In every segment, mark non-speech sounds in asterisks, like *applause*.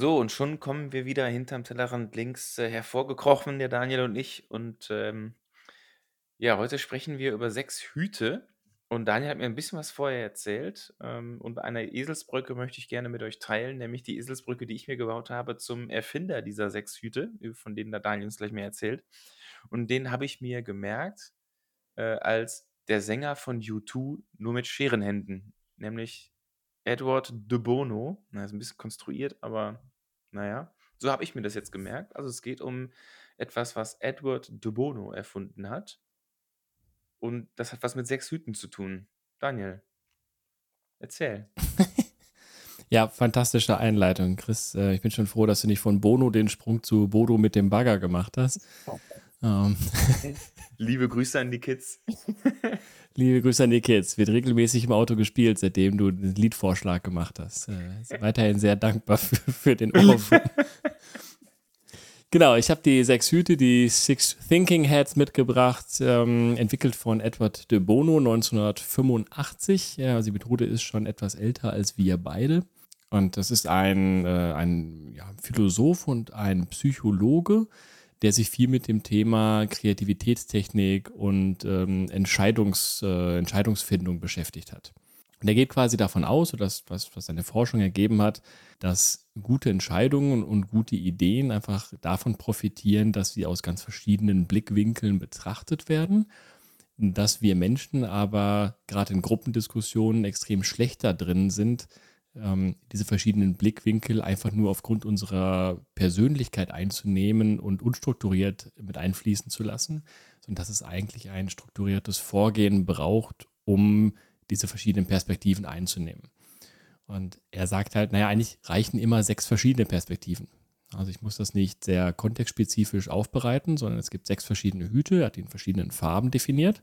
So, und schon kommen wir wieder hinterm Tellerrand links äh, hervorgekrochen, der Daniel und ich. Und ähm, ja, heute sprechen wir über sechs Hüte. Und Daniel hat mir ein bisschen was vorher erzählt. Ähm, und eine Eselsbrücke möchte ich gerne mit euch teilen, nämlich die Eselsbrücke, die ich mir gebaut habe zum Erfinder dieser sechs Hüte, von denen der Daniel uns gleich mehr erzählt. Und den habe ich mir gemerkt äh, als der Sänger von U2 nur mit Scherenhänden, nämlich Edward de Bono. Na, ist ein bisschen konstruiert, aber naja, so habe ich mir das jetzt gemerkt. Also es geht um etwas, was Edward de Bono erfunden hat. Und das hat was mit sechs Hüten zu tun. Daniel, erzähl. *laughs* ja, fantastische Einleitung, Chris. Äh, ich bin schon froh, dass du nicht von Bono den Sprung zu Bodo mit dem Bagger gemacht hast. Ähm. *laughs* Liebe Grüße an die Kids. *laughs* Liebe Grüße an die Kids. Wird regelmäßig im Auto gespielt, seitdem du den Liedvorschlag gemacht hast. Äh, weiterhin sehr dankbar für, für den Ohrwurm. *laughs* genau, ich habe die sechs Hüte, die Six Thinking Heads mitgebracht, ähm, entwickelt von Edward de Bono 1985. Ja, also die Methode ist schon etwas älter als wir beide. Und das ist ein, äh, ein ja, Philosoph und ein Psychologe, der sich viel mit dem Thema Kreativitätstechnik und ähm, Entscheidungs, äh, Entscheidungsfindung beschäftigt hat. Und er geht quasi davon aus, oder das, was, was seine Forschung ergeben hat, dass gute Entscheidungen und gute Ideen einfach davon profitieren, dass sie aus ganz verschiedenen Blickwinkeln betrachtet werden, dass wir Menschen aber gerade in Gruppendiskussionen extrem schlechter drin sind, ähm, diese verschiedenen Blickwinkel einfach nur aufgrund unserer Persönlichkeit einzunehmen und unstrukturiert mit einfließen zu lassen, sondern dass es eigentlich ein strukturiertes Vorgehen braucht, um diese verschiedenen Perspektiven einzunehmen. Und er sagt halt, naja, eigentlich reichen immer sechs verschiedene Perspektiven. Also ich muss das nicht sehr kontextspezifisch aufbereiten, sondern es gibt sechs verschiedene Hüte, er hat die in verschiedenen Farben definiert.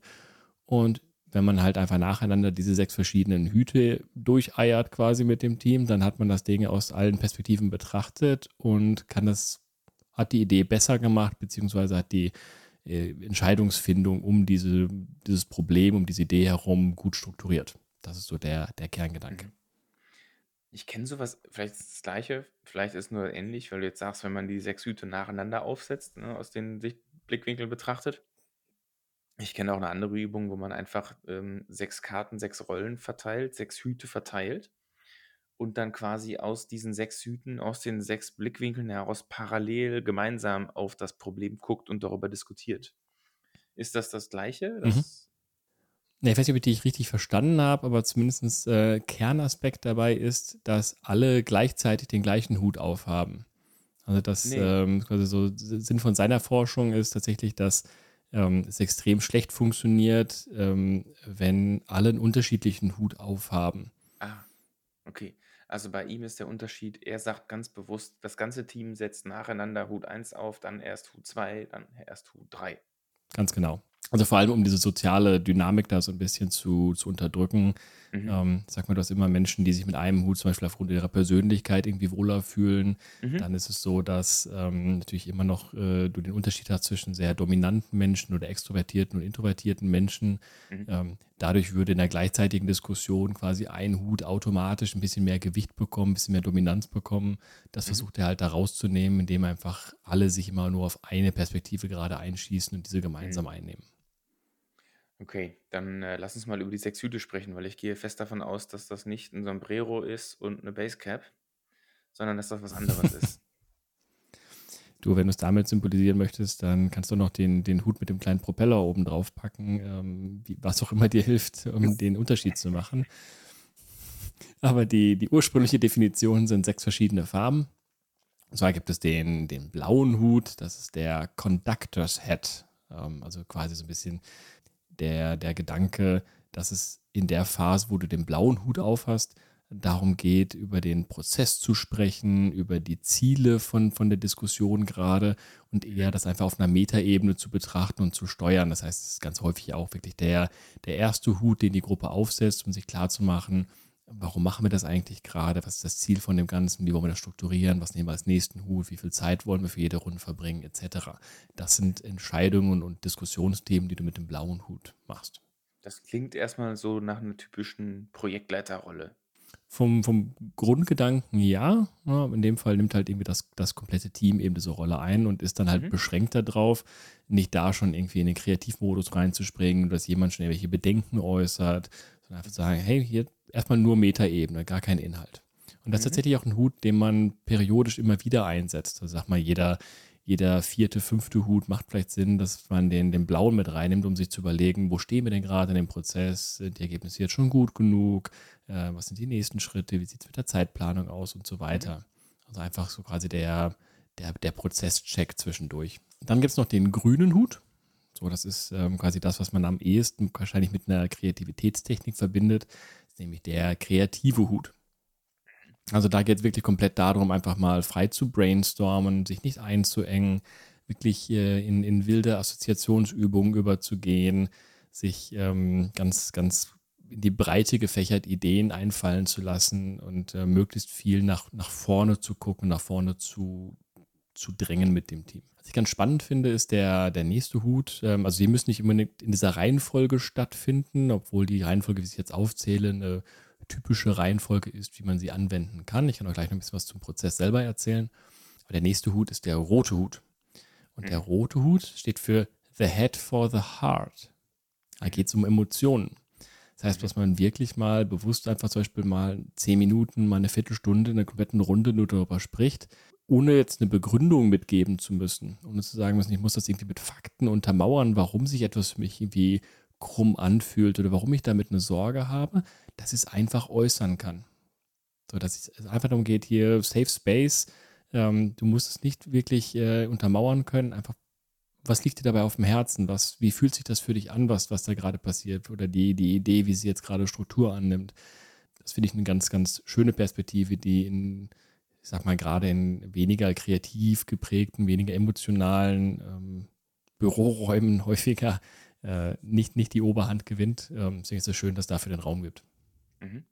Und wenn man halt einfach nacheinander diese sechs verschiedenen Hüte durcheiert quasi mit dem Team, dann hat man das Ding aus allen Perspektiven betrachtet und kann das, hat die Idee besser gemacht, beziehungsweise hat die äh, Entscheidungsfindung um diese, dieses Problem, um diese Idee herum gut strukturiert. Das ist so der, der Kerngedanke. Mhm. Ich kenne sowas, vielleicht ist das Gleiche, vielleicht ist es nur ähnlich, weil du jetzt sagst, wenn man die sechs Hüte nacheinander aufsetzt, ne, aus den Blickwinkeln betrachtet, ich kenne auch eine andere Übung, wo man einfach, ähm, 6 Karten, sechs Rollen verteilt, sechs Hüte verteilt und dann quasi aus diesen sechs Hüten, aus den sechs Blickwinkeln heraus parallel gemeinsam auf das Problem guckt und darüber diskutiert. Ist das das Gleiche? Mhm. Ja, ich weiß nicht, ob ich dich richtig verstanden habe, aber zumindest äh, Kernaspekt dabei ist, dass alle gleichzeitig den gleichen Hut aufhaben. Also das Ne. ähm, quasi so Sinn von seiner Forschung ist tatsächlich, dass ähm, es extrem schlecht funktioniert, ähm, wenn alle einen unterschiedlichen Hut aufhaben. Ah, okay. Also bei ihm ist der Unterschied, er sagt ganz bewusst, das ganze Team setzt nacheinander Hut 1 auf, dann erst Hut 2, dann erst Hut 3. Ganz genau. Also vor allem, um diese soziale Dynamik da so ein bisschen zu, zu unterdrücken. Mhm. Ähm, sag mal, du hast immer Menschen, die sich mit einem Hut zum Beispiel aufgrund ihrer Persönlichkeit irgendwie wohler fühlen. Mhm. Dann ist es so, dass ähm, natürlich immer noch äh, du den Unterschied hast zwischen sehr dominanten Menschen oder extrovertierten und introvertierten Menschen. Mhm. Ähm, dadurch würde in der gleichzeitigen Diskussion quasi ein Hut automatisch ein bisschen mehr Gewicht bekommen, ein bisschen mehr Dominanz bekommen. Das mhm. versucht er halt da rauszunehmen, indem einfach alle sich immer nur auf eine Perspektive gerade einschießen und diese gemeinsam mhm. einnehmen. Okay, dann äh, lass uns mal über die sechs Hüte sprechen, weil ich gehe fest davon aus, dass das nicht ein Sombrero ist und eine Basecap, sondern dass das was anderes *laughs* ist. Du, wenn du es damit symbolisieren möchtest, dann kannst du noch den, den Hut mit dem kleinen Propeller oben drauf packen, ähm, wie, was auch immer dir hilft, um *laughs* den Unterschied zu machen. Aber die, die ursprüngliche Definition sind sechs verschiedene Farben. Und zwar gibt es den, den blauen Hut, das ist der Conductor's Hat, ähm, also quasi so ein bisschen der, der Gedanke, dass es in der Phase, wo du den blauen Hut aufhast, darum geht, über den Prozess zu sprechen, über die Ziele von, von der Diskussion gerade und eher das einfach auf einer Metaebene zu betrachten und zu steuern. Das heißt, es ist ganz häufig auch wirklich der, der erste Hut, den die Gruppe aufsetzt, um sich klarzumachen, warum machen wir das eigentlich gerade, was ist das Ziel von dem Ganzen, wie wollen wir das strukturieren, was nehmen wir als nächsten Hut, wie viel Zeit wollen wir für jede Runde verbringen, etc. Das sind Entscheidungen und Diskussionsthemen, die du mit dem blauen Hut machst. Das klingt erstmal so nach einer typischen Projektleiterrolle. Vom, vom Grundgedanken ja. In dem Fall nimmt halt irgendwie das, das komplette Team eben diese Rolle ein und ist dann halt mhm. beschränkt darauf, nicht da schon irgendwie in den Kreativmodus reinzuspringen, dass jemand schon irgendwelche Bedenken äußert, sondern einfach sagen, hey, hier erstmal nur Metaebene, gar kein Inhalt. Und das ist mhm. tatsächlich auch ein Hut, den man periodisch immer wieder einsetzt. Also sag mal, jeder, jeder vierte, fünfte Hut macht vielleicht Sinn, dass man den, den blauen mit reinnimmt, um sich zu überlegen, wo stehen wir denn gerade in dem Prozess? Sind die Ergebnisse jetzt schon gut genug? Äh, was sind die nächsten Schritte? Wie sieht es mit der Zeitplanung aus und so weiter? Also einfach so quasi der, der, der Prozesscheck zwischendurch. Dann gibt es noch den grünen Hut. So, das ist ähm, quasi das, was man am ehesten wahrscheinlich mit einer Kreativitätstechnik verbindet, nämlich der kreative Hut. Also da geht es wirklich komplett darum, einfach mal frei zu brainstormen, sich nicht einzuengen, wirklich äh, in, in wilde Assoziationsübungen überzugehen, sich ähm, ganz, ganz in die Breite gefächert Ideen einfallen zu lassen und äh, möglichst viel nach, nach vorne zu gucken, nach vorne zu, zu drängen mit dem Team. Was ich ganz spannend finde, ist der, der nächste Hut. Ähm, also die müssen nicht unbedingt in dieser Reihenfolge stattfinden, obwohl die Reihenfolge, wie ich jetzt aufzähle, eine typische Reihenfolge ist, wie man sie anwenden kann. Ich kann euch gleich noch ein bisschen was zum Prozess selber erzählen. Aber der nächste Hut ist der rote Hut. Und der rote Hut steht für The Head for the Heart. Da geht es um Emotionen. Das heißt, dass man wirklich mal bewusst einfach zum Beispiel mal zehn Minuten, mal eine Viertelstunde in einer kompletten Runde nur darüber spricht, ohne jetzt eine Begründung mitgeben zu müssen. Ohne zu sagen müssen, ich muss das irgendwie mit Fakten untermauern, warum sich etwas für mich irgendwie krumm anfühlt oder warum ich damit eine Sorge habe, dass ich es einfach äußern kann. So, dass es einfach darum geht, hier Safe Space, ähm, du musst es nicht wirklich äh, untermauern können, einfach was liegt dir dabei auf dem Herzen? Was, wie fühlt sich das für dich an, was, was da gerade passiert? Oder die, die Idee, wie sie jetzt gerade Struktur annimmt. Das finde ich eine ganz, ganz schöne Perspektive, die in, ich sag mal, gerade in weniger kreativ geprägten, weniger emotionalen ähm, Büroräumen *laughs* häufiger äh, nicht, nicht die Oberhand gewinnt. Ähm, deswegen ist es schön, dass es dafür den Raum gibt. Mhm.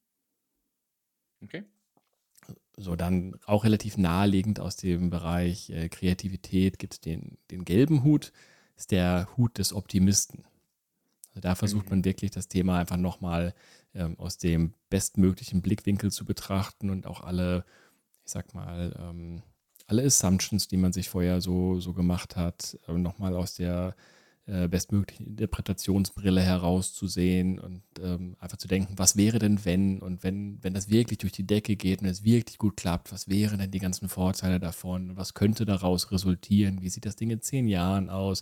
Okay. So, dann auch relativ naheliegend aus dem Bereich äh, Kreativität gibt es den, den gelben Hut, ist der Hut des Optimisten. Also da versucht mhm. man wirklich das Thema einfach nochmal ähm, aus dem bestmöglichen Blickwinkel zu betrachten und auch alle, ich sag mal, ähm, alle Assumptions, die man sich vorher so, so gemacht hat, äh, nochmal aus der äh, bestmöglichen Interpretationsbrille herauszusehen und ähm, einfach zu denken, was wäre denn wenn? Und wenn, wenn das wirklich durch die Decke geht und es wirklich gut klappt, was wären denn die ganzen Vorteile davon, was könnte daraus resultieren, wie sieht das Ding in zehn Jahren aus?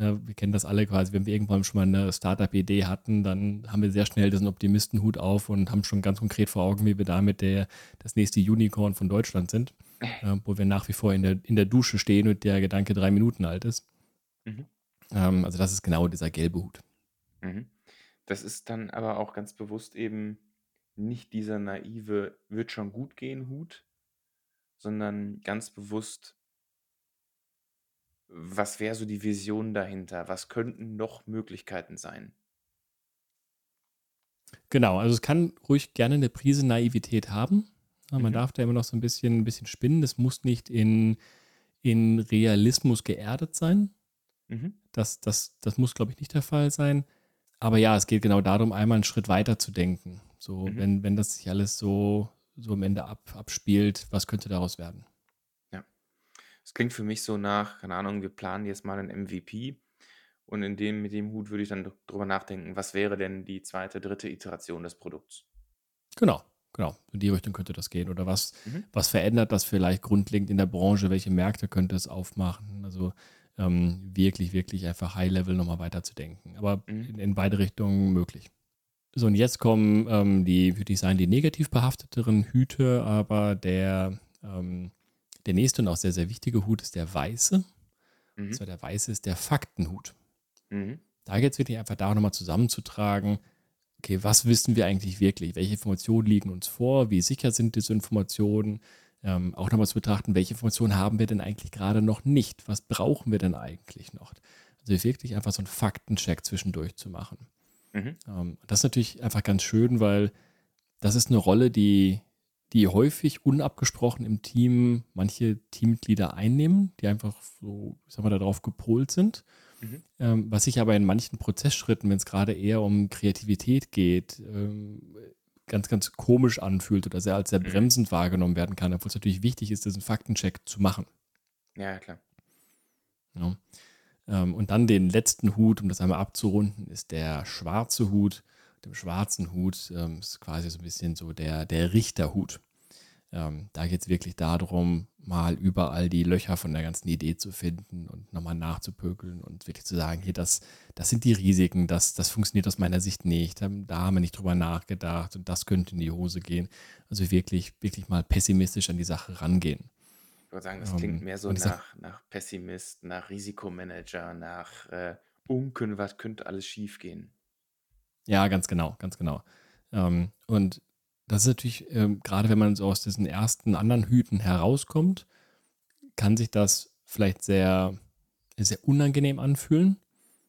Na, wir kennen das alle quasi, wenn wir irgendwann schon mal eine Startup-Idee hatten, dann haben wir sehr schnell diesen Optimistenhut auf und haben schon ganz konkret vor Augen, wie wir damit der, das nächste Unicorn von Deutschland sind, äh, wo wir nach wie vor in der, in der Dusche stehen und der Gedanke drei Minuten alt ist. Mhm. Ähm, also das ist genau dieser gelbe Hut. Mhm. Das ist dann aber auch ganz bewusst eben nicht dieser naive wird schon gut gehen Hut, sondern ganz bewusst, was wäre so die Vision dahinter? Was könnten noch Möglichkeiten sein? Genau, also es kann ruhig gerne eine Prise Naivität haben. man Mhm. darf da immer noch so ein bisschen, ein bisschen spinnen. Es muss nicht in, in Realismus geerdet sein. Mhm. Das, das, das muss, glaube ich, nicht der Fall sein. Aber ja, es geht genau darum, einmal einen Schritt weiter zu denken. So, mhm. wenn, wenn das sich alles so, so am Ende ab, abspielt, was könnte daraus werden? Es klingt für mich so nach, keine Ahnung, wir planen jetzt mal ein MVP und in dem, mit dem Hut würde ich dann drüber nachdenken, was wäre denn die zweite, dritte Iteration des Produkts? Genau, genau. In die Richtung könnte das gehen. Oder was, mhm. was verändert das vielleicht grundlegend in der Branche? Welche Märkte könnte es aufmachen? Also ähm, wirklich, wirklich einfach High-Level nochmal weiterzudenken. Aber mhm. in, in, beide Richtungen möglich. So, und jetzt kommen ähm, die, würde ich sagen, die negativ behafteteren Hüte, aber der, ähm, der nächste und auch sehr, sehr wichtige Hut ist der weiße. Mhm. Und zwar der weiße ist der Faktenhut. Mhm. da geht es wirklich einfach darum, nochmal zusammenzutragen, okay, was wissen wir eigentlich wirklich? Welche Informationen liegen uns vor? Wie sicher sind diese Informationen? Ähm, auch nochmal zu betrachten, welche Informationen haben wir denn eigentlich gerade noch nicht? Was brauchen wir denn eigentlich noch? Also wirklich einfach so einen Faktencheck zwischendurch zu machen. Mhm. Ähm, das ist natürlich einfach ganz schön, weil das ist eine Rolle, die, die häufig unabgesprochen im Team manche Teammitglieder einnehmen, die einfach so, ich sag mal, darauf gepolt sind. Mhm. Ähm, was sich aber in manchen Prozessschritten, wenn es gerade eher um Kreativität geht, ähm, ganz, ganz komisch anfühlt oder sehr als sehr mhm. bremsend wahrgenommen werden kann, obwohl es natürlich wichtig ist, diesen Faktencheck zu machen. Ja, klar. Ja. Ähm, und dann den letzten Hut, um das einmal abzurunden, ist der schwarze Hut. Dem schwarzen Hut ähm, ist quasi so ein bisschen so der, der Richterhut. Ähm, da geht es wirklich darum, mal überall die Löcher von der ganzen Idee zu finden und nochmal nachzupökeln und wirklich zu sagen, hier, das, das sind die Risiken, das, das funktioniert aus meiner Sicht nicht, da haben wir nicht drüber nachgedacht und das könnte in die Hose gehen. Also wirklich, wirklich mal pessimistisch an die Sache rangehen. Ich würde sagen, das klingt ähm, mehr so nach, nach Pessimist, nach Risikomanager, nach äh, Unken, was könnte alles schiefgehen. Ja, ganz genau, ganz genau. Ähm, und das ist natürlich, ähm, gerade wenn man so aus diesen ersten anderen Hüten herauskommt, kann sich das vielleicht sehr, sehr unangenehm anfühlen.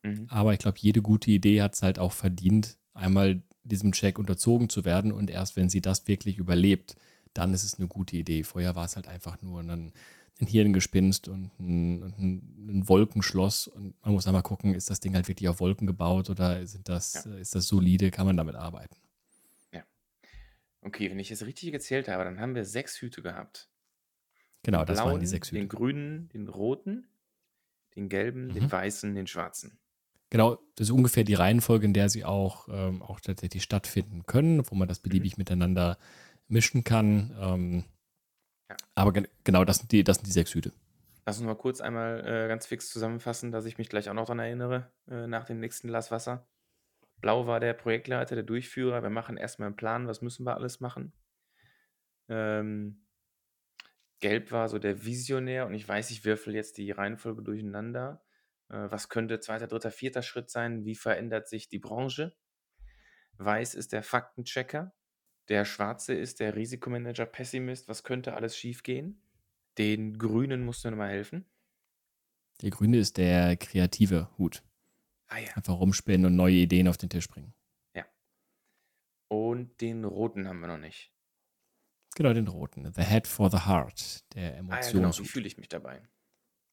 Mhm. Aber ich glaube, jede gute Idee hat es halt auch verdient, einmal diesem Check unterzogen zu werden. Und erst wenn sie das wirklich überlebt, dann ist es eine gute Idee. Vorher war es halt einfach nur ein, ein Hirngespinst und ein, ein, ein, Wolkenschloss. Und man muss einmal gucken, ist das Ding halt wirklich auf Wolken gebaut oder sind das, ja. ist das solide, kann man damit arbeiten. Okay, wenn ich es richtig gezählt habe, dann haben wir sechs Hüte gehabt. Genau, Den das waren die sechs Hüte. den grünen, den roten, den gelben, den mhm. weißen, den schwarzen. Genau, das ist ungefähr die Reihenfolge, in der sie auch, ähm, auch tatsächlich stattfinden können, wo man das mhm. beliebig miteinander mischen kann. Ähm, Ja. aber gen genau, das sind die, das sind die sechs Hüte. Lass uns mal kurz einmal äh, ganz fix zusammenfassen, dass ich mich gleich auch noch daran erinnere, äh, nach dem nächsten Glas Wasser. Blau war der Projektleiter, der Durchführer. Wir machen erstmal einen Plan, was müssen wir alles machen. Ähm, Gelb war so der Visionär und ich weiß, ich würfel jetzt die Reihenfolge durcheinander. Äh, was könnte zweiter, dritter, vierter Schritt sein? Wie verändert sich die Branche? Weiß ist der Faktenchecker. Der Schwarze ist der Risikomanager, Pessimist. Was könnte alles schiefgehen? Den Grünen musst du nochmal helfen. Der Grüne ist der kreative Hut. Ah, ja. Einfach rumspinnen und neue Ideen auf den Tisch bringen. Ja. Und den roten haben wir noch nicht. Genau, den roten. The Head for the Heart, der Emotions. Ah, ja, genau. Wie fühle ich mich dabei?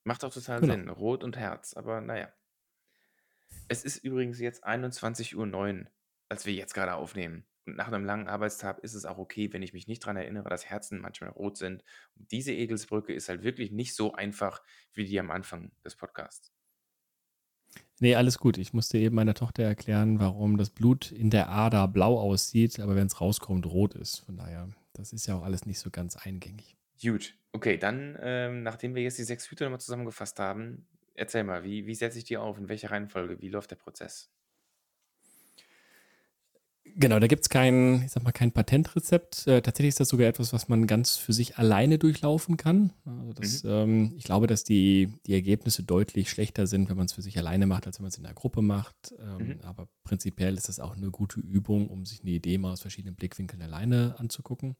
Macht auch total genau. Sinn. Rot und Herz, aber naja. Es ist übrigens jetzt 21.09 Uhr, als wir jetzt gerade aufnehmen. Und nach einem langen Arbeitstag ist es auch okay, wenn ich mich nicht daran erinnere, dass Herzen manchmal rot sind. Und diese Egelsbrücke ist halt wirklich nicht so einfach wie die am Anfang des Podcasts. Nee, alles gut. Ich musste eben meiner Tochter erklären, warum das Blut in der Ader blau aussieht, aber wenn es rauskommt, rot ist. Von daher, das ist ja auch alles nicht so ganz eingängig. Gut. Okay, dann, ähm, nachdem wir jetzt die sechs Hüte nochmal zusammengefasst haben, erzähl mal, wie, wie setze ich die auf? In welcher Reihenfolge? Wie läuft der Prozess? Genau, da gibt es kein, ich sag mal, kein Patentrezept. Äh, tatsächlich ist das sogar etwas, was man ganz für sich alleine durchlaufen kann. Also das, mhm. ähm, ich glaube, dass die, die Ergebnisse deutlich schlechter sind, wenn man es für sich alleine macht, als wenn man es in einer Gruppe macht. Ähm, mhm. Aber prinzipiell ist das auch eine gute Übung, um sich eine Idee mal aus verschiedenen Blickwinkeln alleine anzugucken.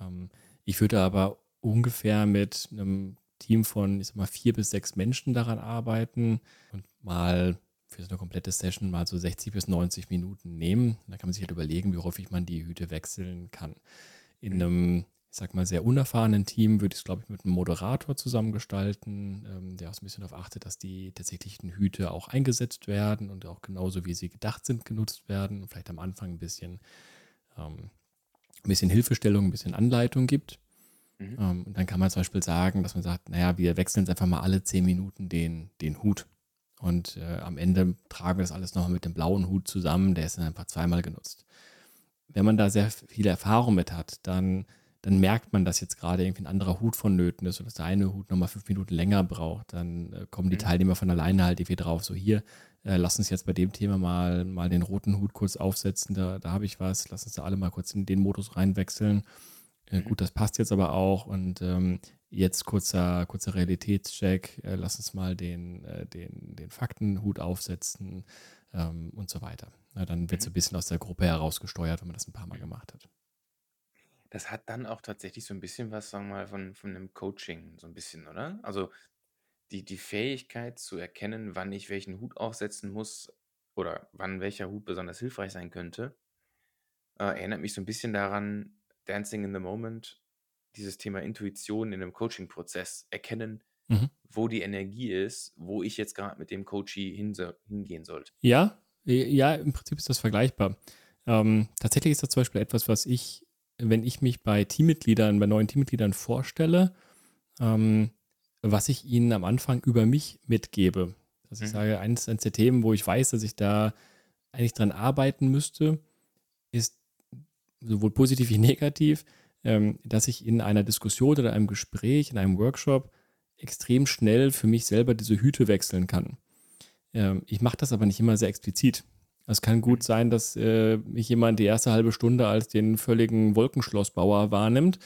Ähm, ich würde aber ungefähr mit einem Team von, ich sag mal, vier bis sechs Menschen daran arbeiten und mal für so eine komplette Session mal so 60 bis 90 Minuten nehmen. Da kann man sich halt überlegen, wie häufig man die Hüte wechseln kann. In einem, ich sag mal, sehr unerfahrenen Team würde ich es, glaube ich, mit einem Moderator zusammengestalten, ähm, der auch so ein bisschen darauf achtet, dass die tatsächlichen Hüte auch eingesetzt werden und auch genauso, wie sie gedacht sind, genutzt werden. Und vielleicht am Anfang ein bisschen, ähm, ein bisschen Hilfestellung, ein bisschen Anleitung gibt. Mhm. Ähm, und dann kann man zum Beispiel sagen, dass man sagt, naja, wir wechseln jetzt einfach mal alle 10 Minuten den, den Hut. Und äh, am Ende tragen wir das alles nochmal mit dem blauen Hut zusammen, der ist dann einfach zweimal genutzt. Wenn man da sehr viel Erfahrung mit hat, dann, dann merkt man, dass jetzt gerade irgendwie ein anderer Hut vonnöten ist und dass der eine Hut nochmal fünf Minuten länger braucht. Dann äh, kommen die mhm. Teilnehmer von alleine halt irgendwie drauf, so hier, äh, lass uns jetzt bei dem Thema mal, mal den roten Hut kurz aufsetzen, da, da habe ich was, lass uns da alle mal kurz in den Modus reinwechseln. Äh, mhm. Gut, das passt jetzt aber auch und ähm, jetzt kurzer, kurzer Realitätscheck, äh, lass uns mal den, äh, den, den Faktenhut aufsetzen ähm, und so weiter. Na, dann wird so ein mhm. bisschen aus der Gruppe herausgesteuert, wenn man das ein paar Mal gemacht hat. Das hat dann auch tatsächlich so ein bisschen was, sagen wir mal, von, von einem Coaching, so ein bisschen, oder? Also die, die Fähigkeit zu erkennen, wann ich welchen Hut aufsetzen muss oder wann welcher Hut besonders hilfreich sein könnte, äh, erinnert mich so ein bisschen daran, Dancing in the Moment, dieses Thema Intuition in einem Coaching-Prozess, erkennen, mhm. wo die Energie ist, wo ich jetzt gerade mit dem Coachie hingehen sollte. Ja, ja, im Prinzip ist das vergleichbar. Ähm, tatsächlich ist das zum Beispiel etwas, was ich, wenn ich mich bei Teammitgliedern, bei neuen Teammitgliedern vorstelle, ähm, was ich ihnen am Anfang über mich mitgebe. Dass ich mhm. sage, eines, eines der Themen, wo ich weiß, dass ich da eigentlich dran arbeiten müsste, ist sowohl positiv wie negativ, dass ich in einer Diskussion oder einem Gespräch, in einem Workshop extrem schnell für mich selber diese Hüte wechseln kann. Ähm, ich mache das aber nicht immer sehr explizit. Es kann gut sein, dass äh, mich jemand die erste halbe Stunde als den völligen Wolkenschlossbauer wahrnimmt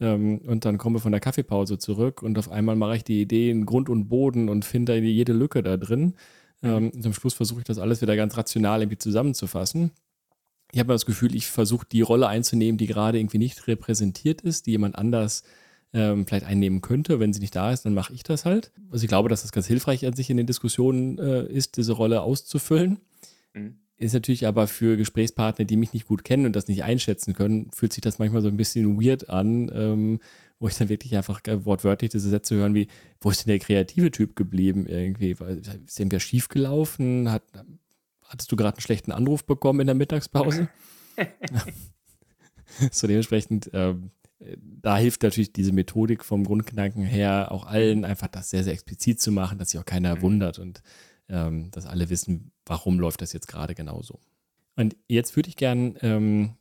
ähm, und dann komme von der Kaffeepause zurück und auf einmal mache ich die Idee in Grund und Boden und finde jede Lücke da drin. Mhm. Ähm, am Schluss versuche ich das alles wieder ganz rational irgendwie zusammenzufassen ich habe das Gefühl, ich versuche die Rolle einzunehmen, die gerade irgendwie nicht repräsentiert ist, die jemand anders ähm, vielleicht einnehmen könnte. Wenn sie nicht da ist, dann mache ich das halt. Also ich glaube, dass das ganz hilfreich an sich in den Diskussionen äh, ist, diese Rolle auszufüllen. Mhm. Ist natürlich aber für Gesprächspartner, die mich nicht gut kennen und das nicht einschätzen können, fühlt sich das manchmal so ein bisschen weird an, ähm, wo ich dann wirklich einfach wortwörtlich diese Sätze hören wie, wo ist denn der kreative Typ geblieben irgendwie? Ist irgendwer schiefgelaufen? Hat, hattest du gerade einen schlechten Anruf bekommen in der Mittagspause? *laughs* so dementsprechend, ähm, da hilft natürlich diese Methodik vom Grundgedanken her auch allen einfach das sehr, sehr explizit zu machen, dass sich auch keiner mhm. wundert und ähm, dass alle wissen, warum läuft das jetzt gerade genauso. Und jetzt würde ich gern ähm,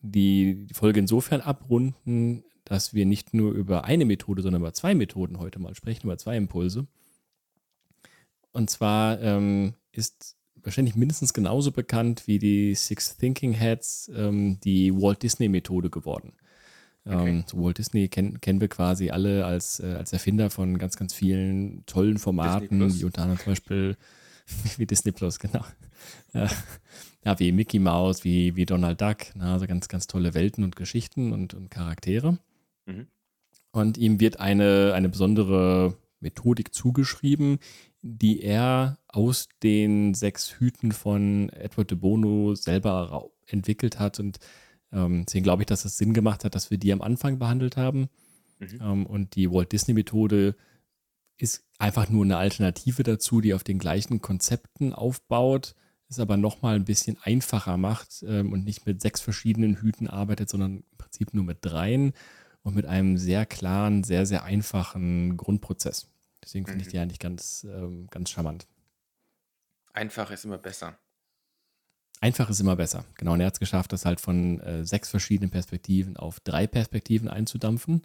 die, die Folge insofern abrunden, dass wir nicht nur über eine Methode, sondern über zwei Methoden heute mal sprechen, über zwei Impulse. Und zwar ähm, ist wahrscheinlich mindestens genauso bekannt wie die Six Thinking Heads ähm, die Walt Disney Methode geworden. Okay. Ähm, so Walt Disney kenn, kennen wir quasi alle als, äh, als Erfinder von ganz, ganz vielen tollen Formaten, wie unter anderem zum Beispiel *laughs* wie Disney Plus, genau. *laughs* Ja, ja, wie Mickey Mouse, wie, wie Donald Duck, na, also ganz, ganz tolle Welten und Geschichten und, und Charaktere. Mhm. Und ihm wird eine, eine besondere Methodik zugeschrieben, die er aus den sechs Hüten von Edward de Bono selber entwickelt hat. Und ähm, deswegen glaube ich, dass es Sinn gemacht hat, dass wir die am Anfang behandelt haben. Mhm. Ähm, und die Walt Disney-Methode ist einfach nur eine Alternative dazu, die auf den gleichen Konzepten aufbaut, es aber nochmal ein bisschen einfacher macht ähm, und nicht mit sechs verschiedenen Hüten arbeitet, sondern im Prinzip nur mit dreien und mit einem sehr klaren, sehr, sehr einfachen Grundprozess. Deswegen finde ich mhm. die eigentlich ganz, ähm, ganz charmant. Einfach ist immer besser. Einfach ist immer besser. Genau, und er hat es geschafft, das halt von äh, sechs verschiedenen Perspektiven auf drei Perspektiven einzudampfen.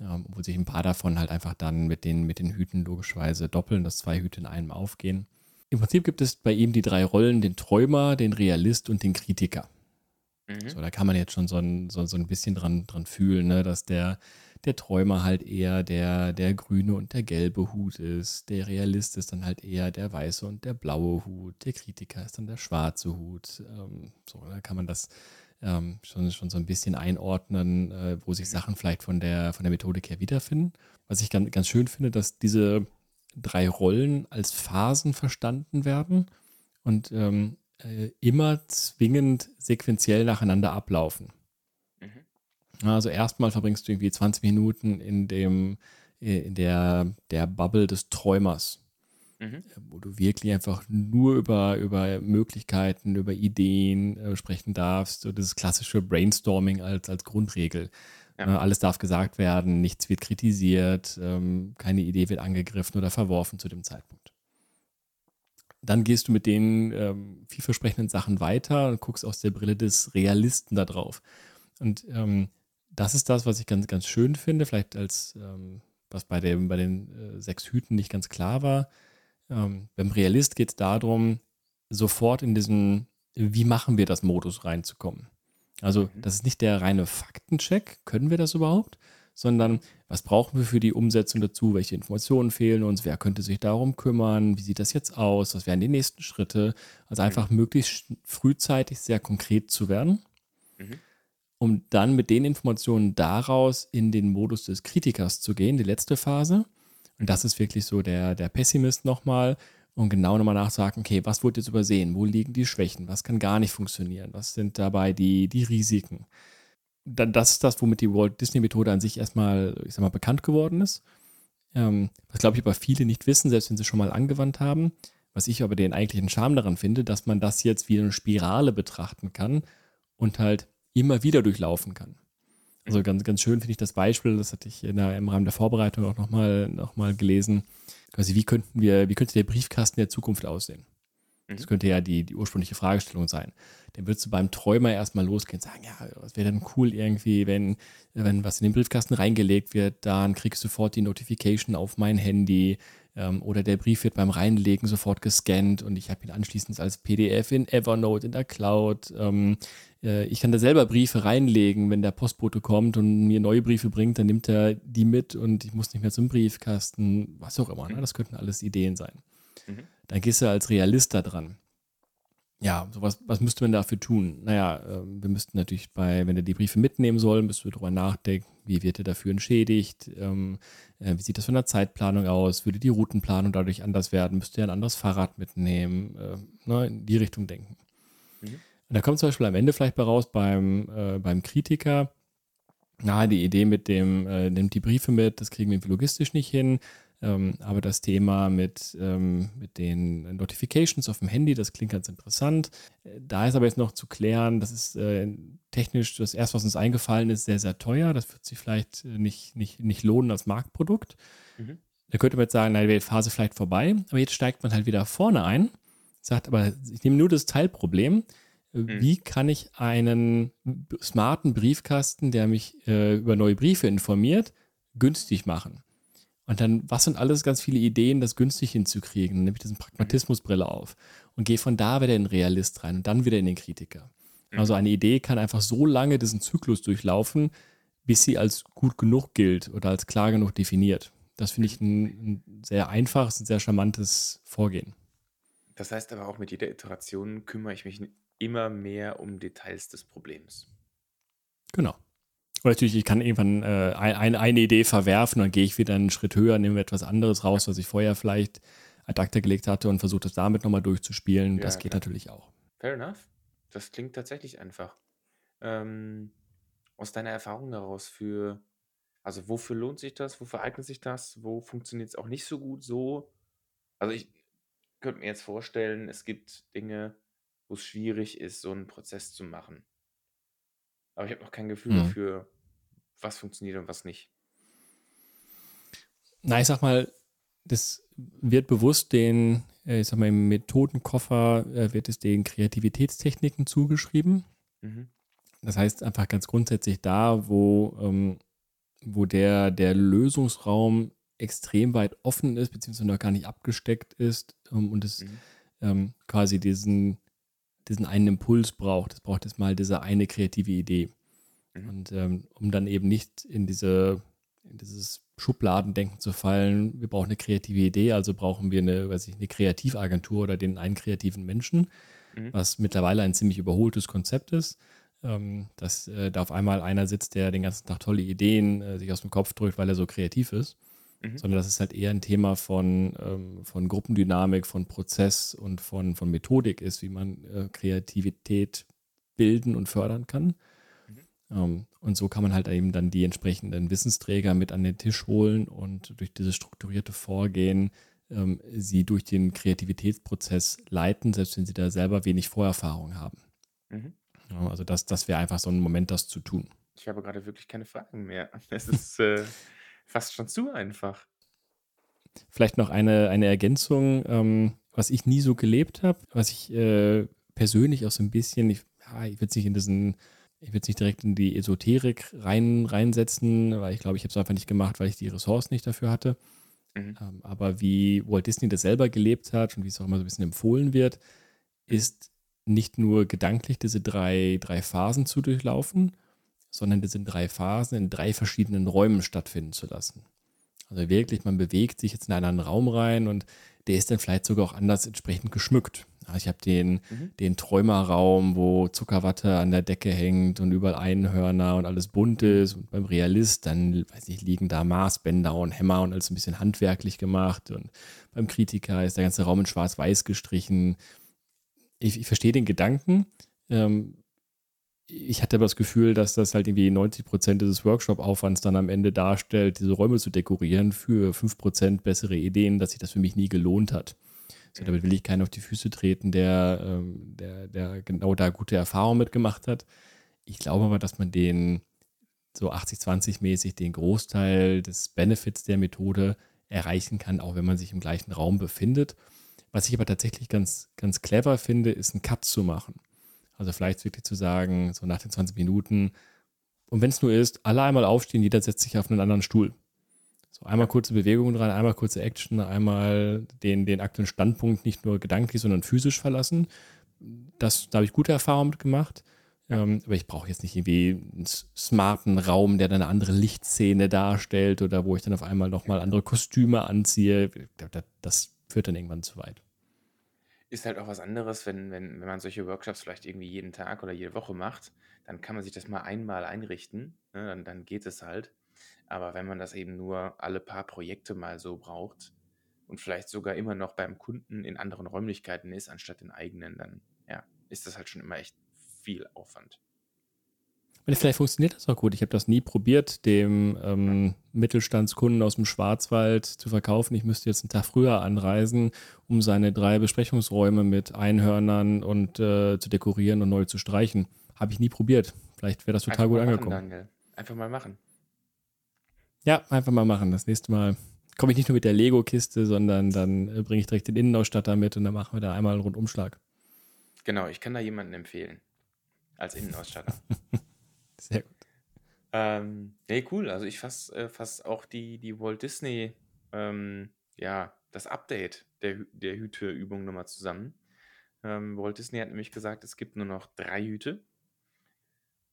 Ähm, wo sich ein paar davon halt einfach dann mit den, mit den Hüten logischerweise doppeln, dass zwei Hüte in einem aufgehen. Im Prinzip gibt es bei ihm die drei Rollen, den Träumer, den Realist und den Kritiker. Mhm. So, da kann man jetzt schon so ein, so, so ein bisschen dran, dran fühlen, ne, dass der, der Träumer halt eher der, der grüne und der gelbe Hut ist. Der Realist ist dann halt eher der weiße und der blaue Hut. Der Kritiker ist dann der schwarze Hut. Ähm, so, da kann man das ähm, schon, schon so ein bisschen einordnen, äh, wo sich Sachen vielleicht von der, von der Methodik her wiederfinden. Was ich ganz, schön finde, dass diese drei Rollen als Phasen verstanden werden und ähm, äh, immer zwingend sequenziell nacheinander ablaufen. Also erstmal verbringst du irgendwie 20 Minuten in dem, äh, in der, der Bubble des Träumers. Mhm. Wo du wirklich einfach nur über, über Möglichkeiten, über Ideen äh, sprechen darfst. So das klassische Brainstorming als, als Grundregel. Ja. Äh, alles darf gesagt werden, nichts wird kritisiert, ähm, keine Idee wird angegriffen oder verworfen zu dem Zeitpunkt. Dann gehst du mit den ähm, vielversprechenden Sachen weiter und guckst aus der Brille des Realisten da drauf. Und ähm, das ist das, was ich ganz, ganz schön finde, vielleicht als ähm, was bei, dem, bei den äh, sechs Hüten nicht ganz klar war. Ähm, beim Realist geht es darum, sofort in diesen Wie machen wir das Modus reinzukommen. Also, mhm. das ist nicht der reine Faktencheck, können wir das überhaupt, sondern was brauchen wir für die Umsetzung dazu, welche Informationen fehlen uns, wer könnte sich darum kümmern, wie sieht das jetzt aus, was wären die nächsten Schritte. Also einfach möglichst frühzeitig sehr konkret zu werden, Mhm. Um dann mit den Informationen daraus in den Modus des Kritikers zu gehen, die letzte Phase. Und das ist wirklich so der, der Pessimist nochmal und genau nochmal nachsagen, okay, was wurde jetzt übersehen, wo liegen die Schwächen, was kann gar nicht funktionieren, was sind dabei die, die Risiken dann, das ist das, womit die Walt Disney-Methode an sich erstmal, ich sag mal, bekannt geworden ist. Ähm, was, glaube ich, aber viele nicht wissen, selbst wenn sie schon mal angewandt haben. Was ich aber den eigentlichen Charme daran finde, dass man das jetzt wie eine Spirale betrachten kann und halt immer wieder durchlaufen kann. Also ganz, ganz schön finde ich das Beispiel, das hatte ich der, im Rahmen der Vorbereitung auch nochmal noch mal gelesen. Quasi, wie könnten wir, wie könnte der Briefkasten der Zukunft aussehen? Das könnte ja die, die ursprüngliche Fragestellung sein. Dann würdest du beim Träumer erstmal losgehen und sagen, ja, was wäre denn cool irgendwie, wenn, wenn was in den Briefkasten reingelegt wird, dann kriegst du sofort die Notification auf mein Handy ähm, oder der Brief wird beim Reinlegen sofort gescannt und ich habe ihn anschließend als PDF in Evernote, in der Cloud. Ähm, äh, ich kann da selber Briefe reinlegen, wenn der Postbote kommt und mir neue Briefe bringt, dann nimmt er die mit und ich muss nicht mehr zum Briefkasten, was auch immer. Ne? Das könnten alles Ideen sein. Mhm. Dann gehst du als Realist da dran. Ja, so was, was müsste man dafür tun? Naja, ähm, wir müssten natürlich bei, wenn er die Briefe mitnehmen soll, müssen wir darüber nachdenken, wie wird er dafür entschädigt, ähm, äh, wie sieht das von der Zeitplanung aus, würde die Routenplanung dadurch anders werden, müsste er ein anderes Fahrrad mitnehmen, äh, ne, in die Richtung denken. Mhm. Und da kommt zum Beispiel am Ende vielleicht bei raus beim, äh, beim Kritiker, na, die Idee mit dem, äh, nimmt die Briefe mit, das kriegen wir logistisch nicht hin. Ähm, aber das Thema mit, ähm, mit den Notifications auf dem Handy, das klingt ganz interessant. Äh, Da ist aber jetzt noch zu klären, das ist äh, technisch das erste, was uns eingefallen ist, sehr, sehr teuer. Das wird sich vielleicht äh, nicht, nicht, nicht lohnen als Marktprodukt. Mhm. Da könnte man jetzt sagen, na, die Phase vielleicht vorbei, aber jetzt steigt man halt wieder vorne ein, sagt aber, ich nehme nur das Teilproblem. Äh, Wie kann ich einen smarten Briefkasten, der mich äh, über neue Briefe informiert, günstig machen? Und dann, was sind alles ganz viele Ideen, das günstig hinzukriegen? Dann nehme ich diesen Pragmatismusbrille auf und gehe von da wieder in den Realist rein und dann wieder in den Kritiker. Also eine Idee kann einfach so lange diesen Zyklus durchlaufen, bis sie als gut genug gilt oder als klar genug definiert. Das finde ich ein, ein sehr einfaches und sehr charmantes Vorgehen. Das heißt aber auch mit jeder Iteration kümmere ich mich immer mehr um Details des Problems. Genau. Und natürlich, ich kann irgendwann äh, ein, ein, eine Idee verwerfen, dann gehe ich wieder einen Schritt höher, nehme etwas anderes raus, was ich vorher vielleicht ad acta gelegt hatte und versuche das damit nochmal durchzuspielen. Ja, das geht klar. natürlich auch. Fair enough. Das klingt tatsächlich einfach. Ähm, aus deiner Erfahrung daraus für, also wofür lohnt sich das? Wofür eignet sich das? Wo funktioniert es auch nicht so gut so? Also ich könnte mir jetzt vorstellen, es gibt Dinge, wo es schwierig ist, so einen Prozess zu machen. Aber ich habe noch kein Gefühl Mhm. dafür, was funktioniert und was nicht. Na, ich sag mal, das wird bewusst den, äh, ich sag mal, im Methodenkoffer äh, wird es den Kreativitätstechniken zugeschrieben. Mhm. Das heißt einfach ganz grundsätzlich da, wo, ähm, wo der, der Lösungsraum extrem weit offen ist, beziehungsweise noch gar nicht abgesteckt ist ähm, und es Mhm. ähm, quasi diesen, diesen einen Impuls braucht. Es braucht jetzt mal diese eine kreative Idee. Mhm. Und ähm, um dann eben nicht in diese in dieses Schubladendenken zu fallen, wir brauchen eine kreative Idee, also brauchen wir eine, weiß ich, eine Kreativagentur oder den einen kreativen Menschen, Mhm. was mittlerweile ein ziemlich überholtes Konzept ist. Ähm, dass äh, da auf einmal einer sitzt, der den ganzen Tag tolle Ideen äh, sich aus dem Kopf drückt, weil er so kreativ ist Mhm. sondern das ist halt eher ein Thema von, ähm, von Gruppendynamik, von Prozess und von, von Methodik ist, wie man äh, Kreativität bilden und fördern kann. Ähm, und so kann man halt eben dann die entsprechenden Wissensträger mit an den Tisch holen und durch dieses strukturierte Vorgehen ähm, sie durch den Kreativitätsprozess leiten, selbst wenn sie da selber wenig Vorerfahrung haben. Mhm. Ja, also das, das wäre einfach so ein Moment, das zu tun. Ich habe gerade wirklich keine Fragen mehr. *laughs* Es ist äh, *laughs* fast schon zu einfach. Vielleicht noch eine, eine Ergänzung, ähm, was ich nie so gelebt habe, was ich äh, persönlich auch so ein bisschen, ich, ja, ich will es nicht in diesen, ich will nicht direkt in die Esoterik rein, reinsetzen, weil ich glaube, ich habe es einfach nicht gemacht, weil ich die Ressourcen nicht dafür hatte. Mhm. Ähm, aber wie Walt Disney das selber gelebt hat und wie es auch immer so ein bisschen empfohlen wird, ist nicht nur gedanklich diese drei, drei Phasen zu durchlaufen, sondern das in drei Phasen, in drei verschiedenen Räumen stattfinden zu lassen. Also wirklich, man bewegt sich jetzt in einen anderen Raum rein und der ist dann vielleicht sogar auch anders entsprechend geschmückt. Ich habe den, mhm. den Träumerraum, wo Zuckerwatte an der Decke hängt und überall Einhörner und alles bunt ist. Und beim Realist, dann, weiß ich, liegen da Maßbänder und Hämmer und alles ein bisschen handwerklich gemacht. Und beim Kritiker ist der ganze Raum in schwarz-weiß gestrichen. Ich, ich verstehe den Gedanken. Ähm, ich hatte aber das Gefühl, dass das halt irgendwie 90 Prozent dieses Workshop-Aufwands dann am Ende darstellt, diese Räume zu dekorieren für 5 Prozent bessere Ideen, dass sich das für mich nie gelohnt hat. So, damit will ich keinen auf die Füße treten, der, ähm, der, der genau da gute Erfahrungen mitgemacht hat. Ich glaube aber, dass man den so 80-20-mäßig den Großteil des Benefits der Methode erreichen kann, auch wenn man sich im gleichen Raum befindet. Was ich aber tatsächlich ganz, ganz clever finde, ist einen Cut zu machen. Also vielleicht wirklich zu sagen, so nach den 20 Minuten, und wenn es nur ist, alle einmal aufstehen, jeder setzt sich auf einen anderen Stuhl. So einmal kurze Bewegungen dran, einmal kurze Action, einmal den, den aktuellen Standpunkt nicht nur gedanklich, sondern physisch verlassen. Das, da habe ich gute Erfahrungen gemacht. Ähm, aber ich brauche jetzt nicht irgendwie einen smarten Raum, der dann eine andere Lichtszene darstellt oder wo ich dann auf einmal nochmal andere Kostüme anziehe. Das führt dann irgendwann zu weit. Ist halt auch was anderes, wenn, wenn, wenn man solche Workshops vielleicht irgendwie jeden Tag oder jede Woche macht, dann kann man sich das mal einmal einrichten, ne? dann, dann geht es halt. Aber wenn man das eben nur alle paar Projekte mal so braucht und vielleicht sogar immer noch beim Kunden in anderen Räumlichkeiten ist, anstatt in eigenen, dann ja, ist das halt schon immer echt viel Aufwand. Vielleicht funktioniert das auch gut. Ich habe das nie probiert, dem ähm, Mittelstandskunden aus dem Schwarzwald zu verkaufen. Ich müsste jetzt einen Tag früher anreisen, um seine drei Besprechungsräume mit Einhörnern und äh, zu dekorieren und neu zu streichen. Habe ich nie probiert. Vielleicht wäre das total Einfach gut machen, angekommen. Daniel. Einfach mal machen. Ja, einfach mal machen. Das nächste Mal komme ich nicht nur mit der Lego-Kiste, sondern dann äh, bringe ich direkt den Innenausstatter mit und dann machen wir da einmal einen Rundumschlag. Genau, ich kann da jemanden empfehlen. Als Innenausstatter. *laughs* Sehr gut. Ähm, nee, cool. Also ich fasse äh, fass auch die, die Walt Disney, ähm, ja, das Update der, der Hüteübung nochmal zusammen. Ähm, Walt Disney hat nämlich gesagt, es gibt nur noch drei Hüte.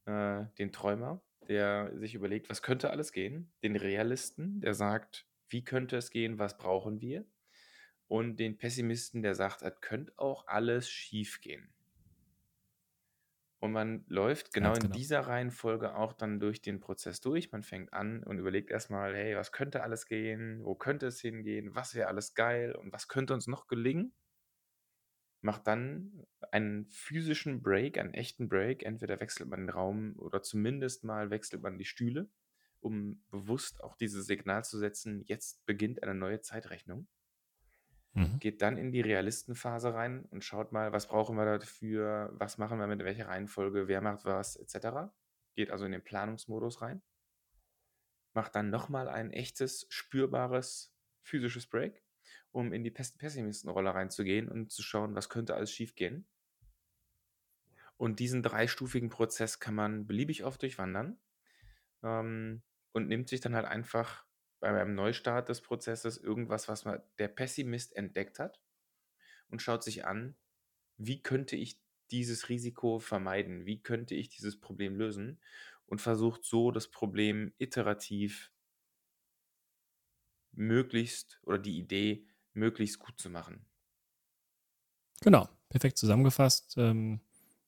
Äh, den Träumer, der sich überlegt, was könnte alles gehen. Den Realisten, der sagt, wie könnte es gehen, was brauchen wir. Und den Pessimisten, der sagt, es könnte auch alles schief gehen. Und man läuft genau Ganz in genau. dieser Reihenfolge auch dann durch den Prozess durch. Man fängt an und überlegt erstmal, hey, was könnte alles gehen? Wo könnte es hingehen? Was wäre alles geil? Und was könnte uns noch gelingen? Macht dann einen physischen Break, einen echten Break. Entweder wechselt man den Raum oder zumindest mal wechselt man die Stühle, um bewusst auch dieses Signal zu setzen, jetzt beginnt eine neue Zeitrechnung Mhm. geht dann in die Realistenphase rein und schaut mal, was brauchen wir dafür, was machen wir mit welcher Reihenfolge, wer macht was, etc. Geht also in den Planungsmodus rein. Macht dann nochmal ein echtes, spürbares physisches Break, um in die Pes- Pessimistenrolle reinzugehen und zu schauen, was könnte alles schiefgehen. Und diesen dreistufigen Prozess kann man beliebig oft durchwandern ähm, und nimmt sich dann halt einfach bei einem Neustart des Prozesses irgendwas, was man, der Pessimist entdeckt hat und schaut sich an, wie könnte ich dieses Risiko vermeiden, wie könnte ich dieses Problem lösen und versucht so das Problem iterativ möglichst oder die Idee möglichst gut zu machen. Genau, perfekt zusammengefasst. Ähm,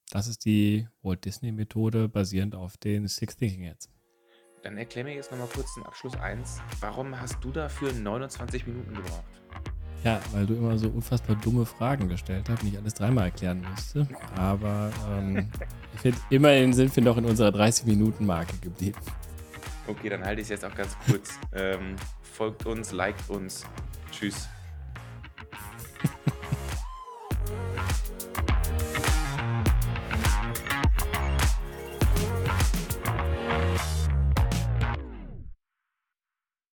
das ist die Walt Disney-Methode basierend auf den Six Thinking Heads. Dann erklär mir jetzt nochmal kurz den Abschluss 1. Warum hast du dafür 29 Minuten gebraucht? Ja, weil du immer so unfassbar dumme Fragen gestellt hast und ich alles dreimal erklären musste. Aber ähm, *laughs* ich finde, immerhin sind wir noch in unserer 30-Minuten-Marke geblieben. Okay, dann halte ich es jetzt auch ganz kurz. ähm, folgt uns, liked uns. Tschüss.